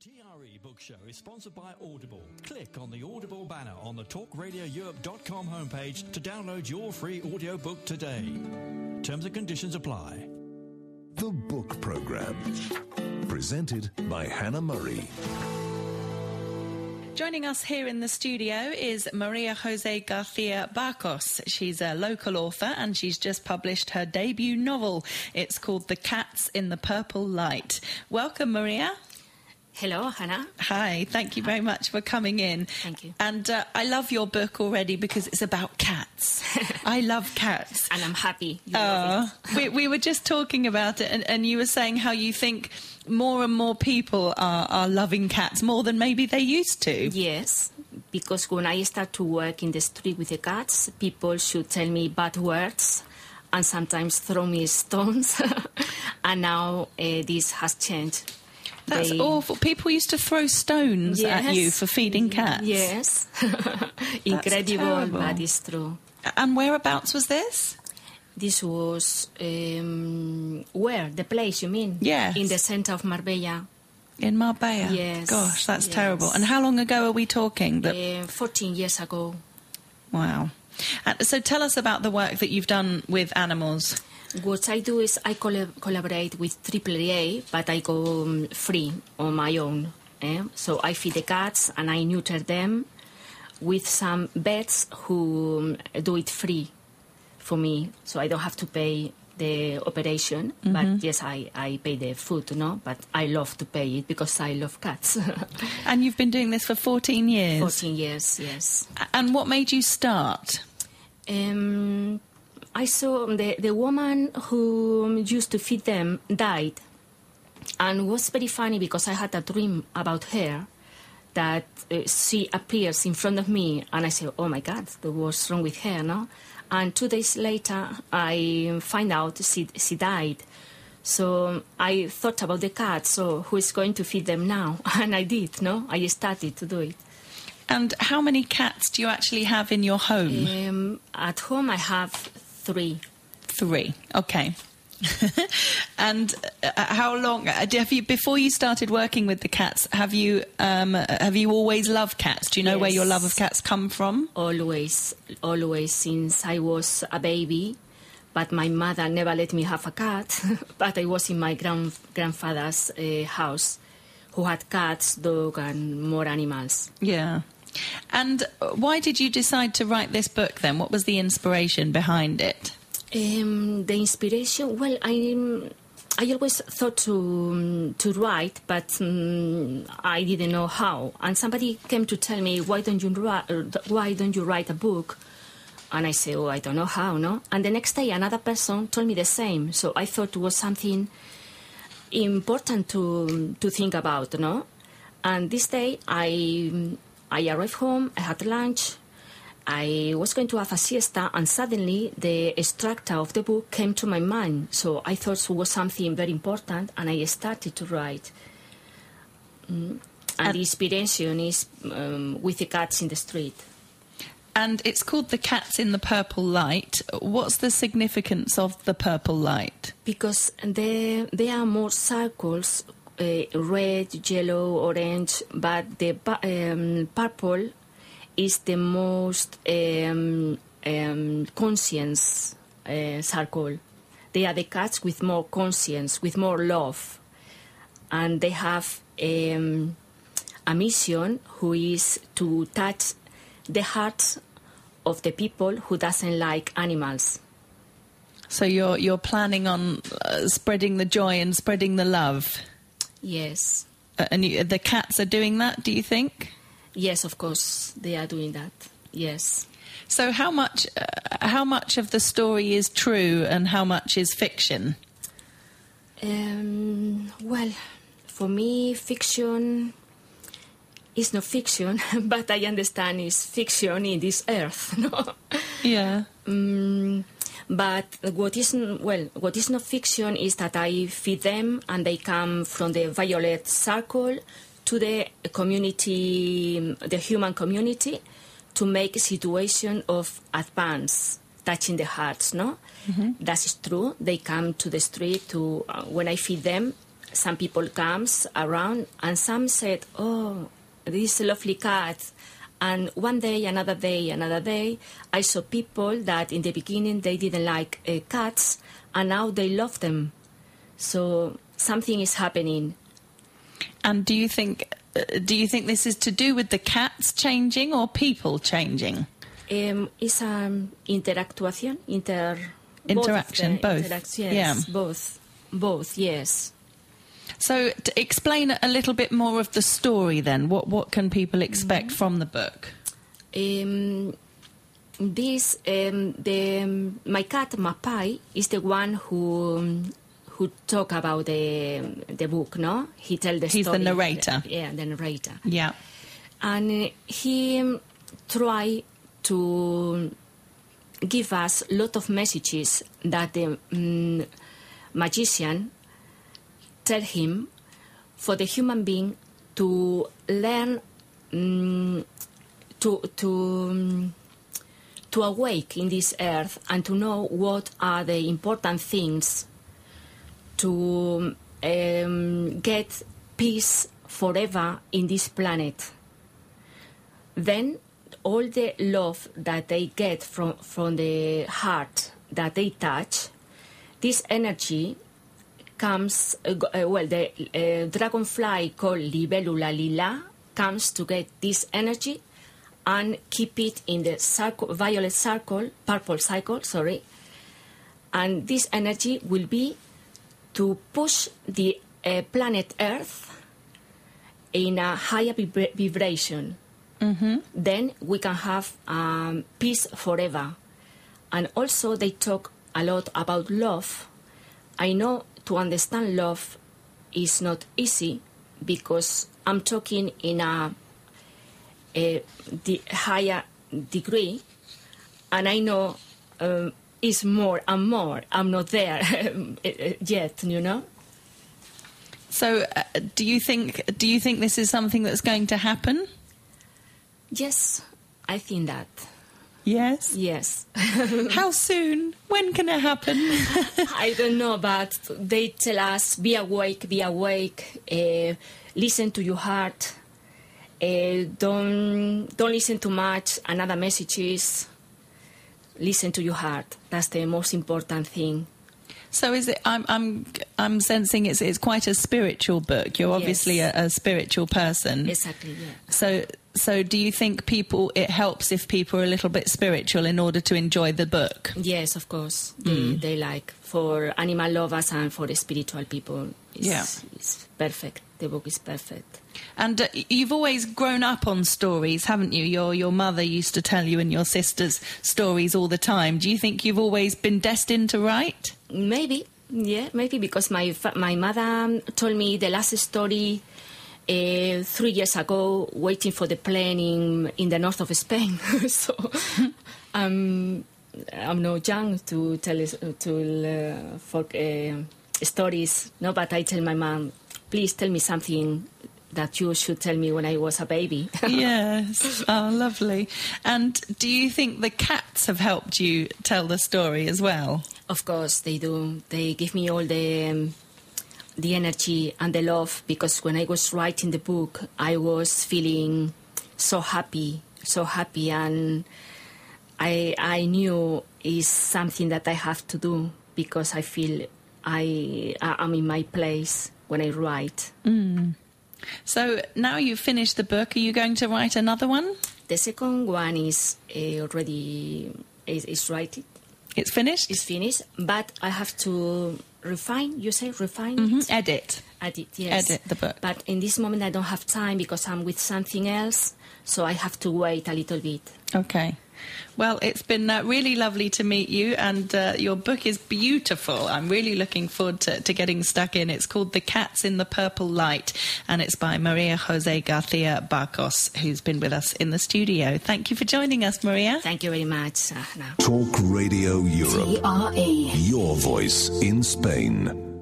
The TRE Book Show is sponsored by Audible. Click on the Audible banner on the TalkRadioEurope.com homepage to download your free audiobook today. Terms and conditions apply. The Book Program. Presented by Hannah Murray. Joining us here in the studio is Maria Jose Garcia Barcos. She's a local author and she's just published her debut novel. It's called The Cats in the Purple Light. Welcome, Maria. Hello, Hannah. Hi, thank you very much for coming in. Thank you. And uh, I love your book already because it's about cats. I love cats. And I'm happy you Uh, love it. we, we were just talking about it, and, and you were saying how you think more and more people are, are loving cats more than maybe they used to. Yes, because when I start to work in the street with the cats, people should tell me bad words and sometimes throw me stones. and now uh, this has changed. That's They- awful. People used to throw stones at you for feeding cats. Yes. Incredible, terrible. but it's true. And whereabouts was this? This was um, where the place you mean? Yes. in the center of Marbella. In Marbella. Yes, Gosh, that's yes. terrible. And how long ago are we talking? That Uh, 14 years ago. wow. So tell us about the work that you've done with animals. What I do is I collab- collaborate with AAA, but I go um, free on my own. eh? So I feed the cats and I neuter them with some vets who um, do it free for me, so I don't have to pay the operation. But yes, I, I pay the food, no? But I love to pay it because I love cats. And you've been doing this for 14 years. 14 years, yes. And what made you start? Um, I saw the, the woman who used to feed them died. And it was very funny because I had a dream about her that uh, she appears in front of me and I say, oh my God, what's wrong with her, no? And two days later, I find out she, she died. So I thought about the cat, so who is going to feed them now? And I did, no? I started to do it. And how many cats do you actually have in your home? Um, at home, I have three. Three. Okay. and uh, how long uh, have you before you started working with the cats? Have you um, have you always loved cats? Do you know where your love of cats come from? always, always since I was a baby. But my mother never let me have a cat. but I was in my grand, grandfather's uh, house, who had cats, dog, and more animals. Yeah. And uh, why did you decide to write this book then? What was the inspiration behind it? Um, the inspiration, well, I I always thought to um, to write, but um, I didn't know how. And somebody came to tell me, why don't you write? Why don't you write a book? And I said, oh, I don't know how, no. And the next day, another person told me the same. So I thought it was something important to to think about, no. And this day, I I arrived home. I had lunch. I was going to have a siesta, and suddenly the structure of the book came to my mind. So I thought it was something very important, and I started to write. Mm. And, And- the inspiration is um, with the cats in the street. And it's called The Cats in the Purple Light. What's the significance of the purple light? Because there, there are more circles, uh, red, yellow, orange, but the um, purple is the most um, um, conscience uh, circle. They are the cats with more conscience, with more love, and they have um, a mission who is to touch the hearts of the people who doesn't like animals. So you're you're planning on uh, spreading the joy and spreading the love, Yes. uh, and you, the cats are doing that. Do you think? Yes, of course, they are doing that. Yes. So how much uh, how much of the story is true and how much is fiction? Um, well, for me, fiction is not fiction, but I understand it's fiction in this earth. No? Yeah. Mm, but what is well, what is not fiction is that I feed them and they come from the violet circle to the community, the human community, to make a situation of advance, touching the hearts. No, that is true. They come to the street to uh, when I feed them. some people comes around and some said, "Oh, this lovely cat." And one day, another day, another day, I saw people that in the beginning they didn't like uh, cats, and now they love them. So something is happening. And do you think uh, do you think this is to do with the cats changing or people changing? Um, it's an interactuation, inter Interaction, both. interac- yes, Yeah. both, both. Yes. So, to explain a little bit more of the story, then. What what can people expect Mm-hmm. from the book? Um, this um, the my cat Mapai is the one who who talk about the the book. No, he tell the He's the story. narrator. Yeah, the narrator. Yeah. and uh, he try to give us a lot of messages that the um, magician tell him for the human being to learn um, to to um, to awake in this earth and to know what are the important things to um, get peace forever in this planet. Then all the love that they get from from the heart that they touch this energy comes uh, uh, well the uh, dragonfly called libellula lila comes to get this energy and keep it in the circle, violet circle purple cycle sorry and this energy will be to push the uh, planet earth in a higher vibra- vibration then we can have um, peace forever. And also, they talk a lot about love. I know to understand love is not easy because I'm talking in a, a the higher degree, and I know um, it's more and more. I'm not there yet, you know. So, uh, do you think do you think this is something that's going to happen? Yes, I think that. Yes. Yes. How soon? When can it happen? I don't know, but they tell us be awake, be awake, uh, listen to your heart, uh, don't don't listen too much. Another message is listen to your heart. That's the most important thing. so, is it? I'm I'm I'm sensing it's it's quite a spiritual book. You're obviously Yes. a, a spiritual person. Exactly. Yeah. So, so do you think people it helps if people are a little bit spiritual in order to enjoy the book? Yes, of course. They, they like for animal lovers and for the spiritual people. It's, Yeah. it's perfect. The book is perfect. And uh, you've always grown up on stories, haven't you? Your your mother used to tell you and your sisters stories all the time. Do you think you've always been destined to write? Maybe, yeah, maybe because my fa- my mother told me the last story uh, three years ago, waiting for the plane in in the north of Spain. so um, I'm not young to tell to uh, folk uh, stories. No, but I tell my mom, please tell me something that you should tell me when I was a baby. yes. Oh, lovely. And do you think the cats have helped you tell the story as well? Of course, they do. They give me all the um, the energy and the love because when I was writing the book, I was feeling so happy, so happy, and I I knew is something that I have to do because I feel I am in my place when I write. So now you've finished the book, are you going to write another one? The second one is uh, already is, is writing. It's finished? It's finished, but I have to refine. You say refine. Mhm. Edit. edit, yes. Edit the book. But in this moment, I don't have time because I'm with something else, so I have to wait a little bit. Okay. Well, it's been uh, really lovely to meet you, and uh, your book is beautiful. I'm really looking forward to, to getting stuck in. It's called The Cats in the Purple Light, and it's by Maria Jose Garcia Barcos, who's been with us in the studio. Thank you for joining us, Maria. Thank you very much, Ana. Talk Radio Europe. TRE. Your voice in Spain.